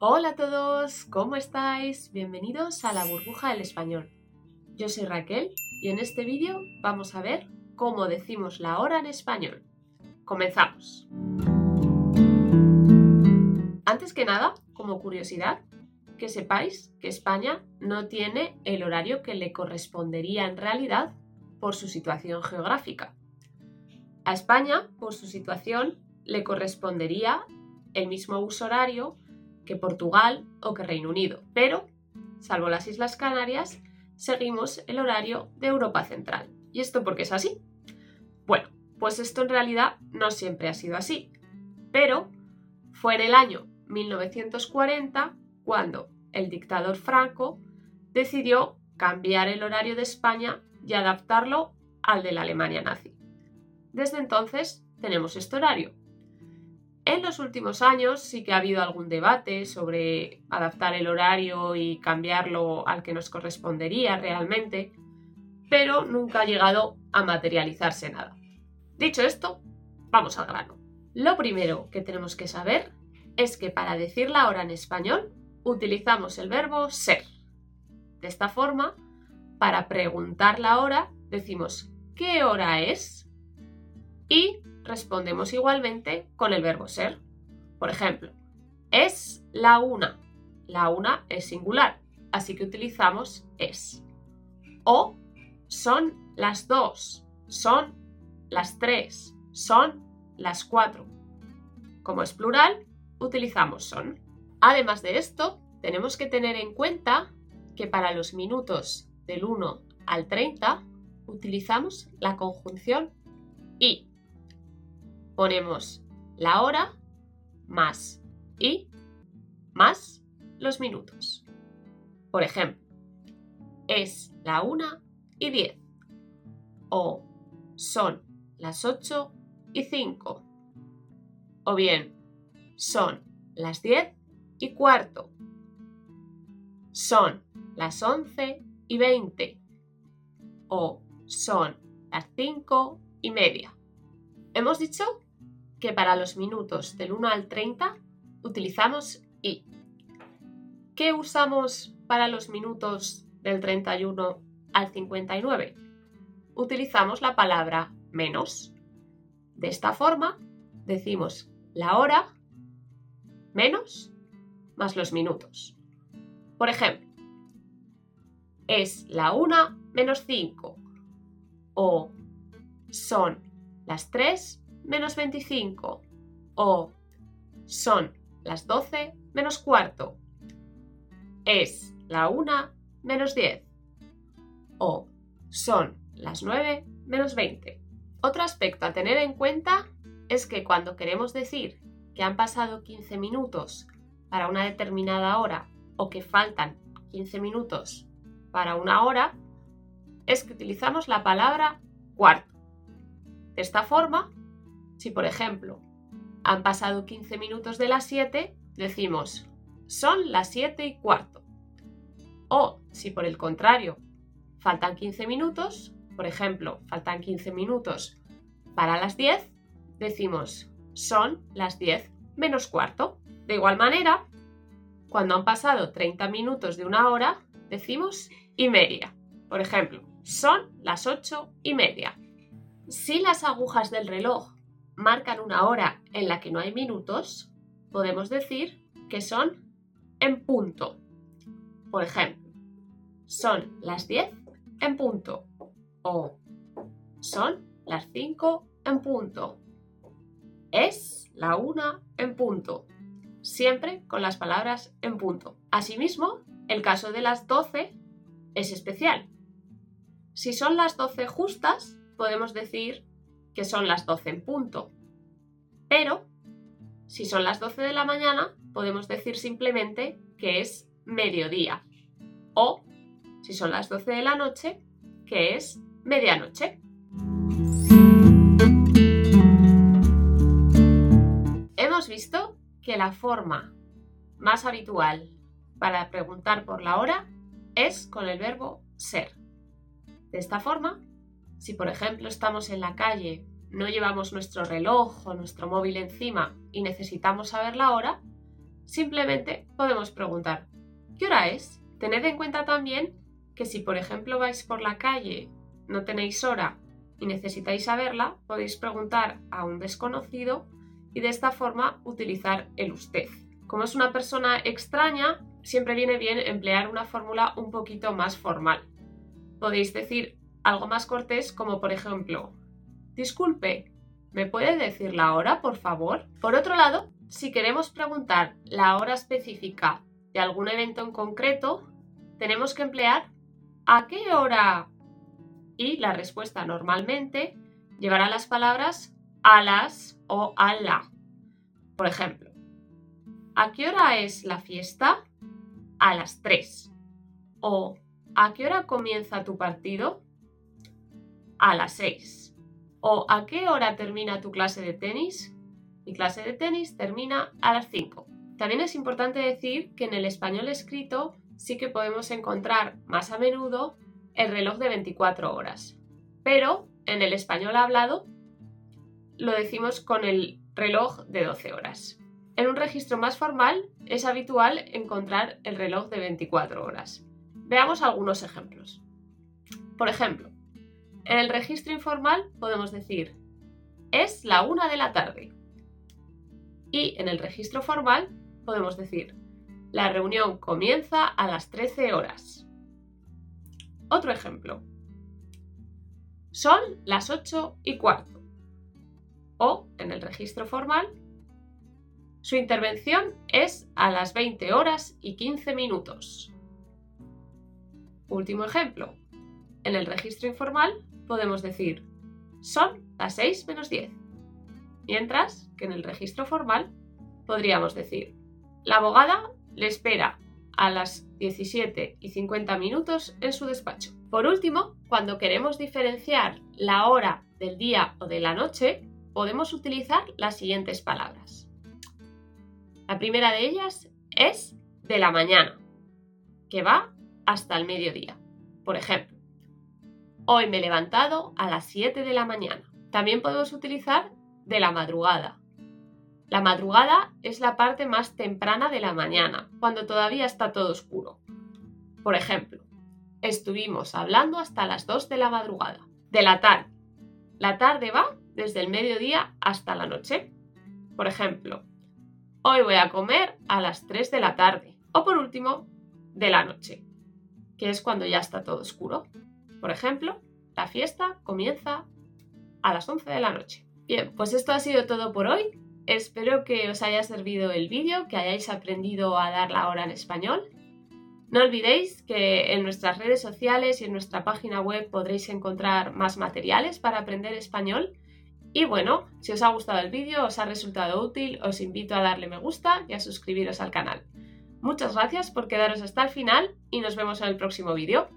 Hola a todos, ¿cómo estáis? Bienvenidos a la burbuja del español. Yo soy Raquel y en este vídeo vamos a ver cómo decimos la hora en español. Comenzamos. Antes que nada, como curiosidad, que sepáis que España no tiene el horario que le correspondería en realidad por su situación geográfica. A España, por su situación, le correspondería el mismo uso horario que Portugal o que Reino Unido, pero, salvo las Islas Canarias, seguimos el horario de Europa Central. ¿Y esto por qué es así? Bueno, pues esto en realidad no siempre ha sido así, pero fue en el año 1940 cuando el dictador Franco decidió cambiar el horario de España y adaptarlo al de la Alemania nazi. Desde entonces tenemos este horario, en los últimos años sí que ha habido algún debate sobre adaptar el horario y cambiarlo al que nos correspondería realmente, pero nunca ha llegado a materializarse nada. Dicho esto, vamos al grano. Lo primero que tenemos que saber es que para decir la hora en español utilizamos el verbo ser. De esta forma, para preguntar la hora decimos ¿qué hora es? Y respondemos igualmente con el verbo ser. Por ejemplo, es la una. La una es singular, así que utilizamos es. O son las dos, son las tres, son las cuatro. Como es plural, utilizamos son. Además de esto, tenemos que tener en cuenta que para los minutos del 1 al 30 utilizamos la conjunción y ponemos la hora más y más los minutos. Por ejemplo, es la una y 10 o son las 8 y 5 o bien son las 10 y cuarto son las 11 y 20 o son las 5 y media. Hemos dicho que para los minutos del 1 al 30 utilizamos y. ¿Qué usamos para los minutos del 31 al 59? Utilizamos la palabra menos. De esta forma decimos la hora menos más los minutos. Por ejemplo, es la 1 menos 5 o son las 3 menos 25 o son las 12 menos cuarto. Es la 1 menos 10 o son las 9 menos 20. Otro aspecto a tener en cuenta es que cuando queremos decir que han pasado 15 minutos para una determinada hora o que faltan 15 minutos para una hora, es que utilizamos la palabra cuarto. De esta forma, si, por ejemplo, han pasado 15 minutos de las 7, decimos son las 7 y cuarto. O si por el contrario faltan 15 minutos, por ejemplo, faltan 15 minutos para las 10, decimos son las 10 menos cuarto. De igual manera, cuando han pasado 30 minutos de una hora, decimos y media. Por ejemplo, son las 8 y media. Si las agujas del reloj marcan una hora en la que no hay minutos, podemos decir que son en punto. Por ejemplo, son las 10 en punto o son las 5 en punto. Es la 1 en punto. Siempre con las palabras en punto. Asimismo, el caso de las 12 es especial. Si son las 12 justas, podemos decir que son las 12 en punto. Pero, si son las 12 de la mañana, podemos decir simplemente que es mediodía. O, si son las 12 de la noche, que es medianoche. Hemos visto que la forma más habitual para preguntar por la hora es con el verbo ser. De esta forma, si por ejemplo estamos en la calle, no llevamos nuestro reloj o nuestro móvil encima y necesitamos saber la hora, simplemente podemos preguntar ¿qué hora es? Tened en cuenta también que si por ejemplo vais por la calle, no tenéis hora y necesitáis saberla, podéis preguntar a un desconocido y de esta forma utilizar el usted. Como es una persona extraña, siempre viene bien emplear una fórmula un poquito más formal. Podéis decir algo más cortés como por ejemplo, disculpe, ¿me puede decir la hora, por favor? Por otro lado, si queremos preguntar la hora específica de algún evento en concreto, tenemos que emplear ¿a qué hora? Y la respuesta normalmente llevará las palabras a las o a la. Por ejemplo, ¿a qué hora es la fiesta? A las 3. O ¿a qué hora comienza tu partido? A las 6. O ¿a qué hora termina tu clase de tenis? Mi clase de tenis termina a las 5. También es importante decir que en el español escrito sí que podemos encontrar más a menudo el reloj de 24 horas. Pero en el español hablado lo decimos con el reloj de 12 horas. En un registro más formal es habitual encontrar el reloj de 24 horas. Veamos algunos ejemplos. Por ejemplo, en el registro informal podemos decir es la una de la tarde. Y en el registro formal podemos decir la reunión comienza a las 13 horas. Otro ejemplo. Son las 8 y cuarto. O, en el registro formal, su intervención es a las 20 horas y 15 minutos. Último ejemplo. En el registro informal podemos decir son las 6 menos 10. Mientras que en el registro formal podríamos decir la abogada le espera a las 17 y 50 minutos en su despacho. Por último, cuando queremos diferenciar la hora del día o de la noche, podemos utilizar las siguientes palabras. La primera de ellas es de la mañana, que va hasta el mediodía. Por ejemplo, hoy me he levantado a las 7 de la mañana. También podemos utilizar de la madrugada. La madrugada es la parte más temprana de la mañana, cuando todavía está todo oscuro. Por ejemplo, estuvimos hablando hasta las 2 de la madrugada. De la tarde. La tarde va desde el mediodía hasta la noche. Por ejemplo, hoy voy a comer a las 3 de la tarde. O por último, de la noche, que es cuando ya está todo oscuro. Por ejemplo, la fiesta comienza a las 11 de la noche. Bien, pues esto ha sido todo por hoy. Espero que os haya servido el vídeo, que hayáis aprendido a dar la hora en español no olvidéis que en nuestras redes sociales y en nuestra página web podréis encontrar más materiales para aprender español. Y bueno, si os ha gustado el vídeo, os ha resultado útil, os invito a darle me gusta y a suscribiros al canal. Muchas gracias por quedaros hasta el final y nos vemos en el próximo vídeo.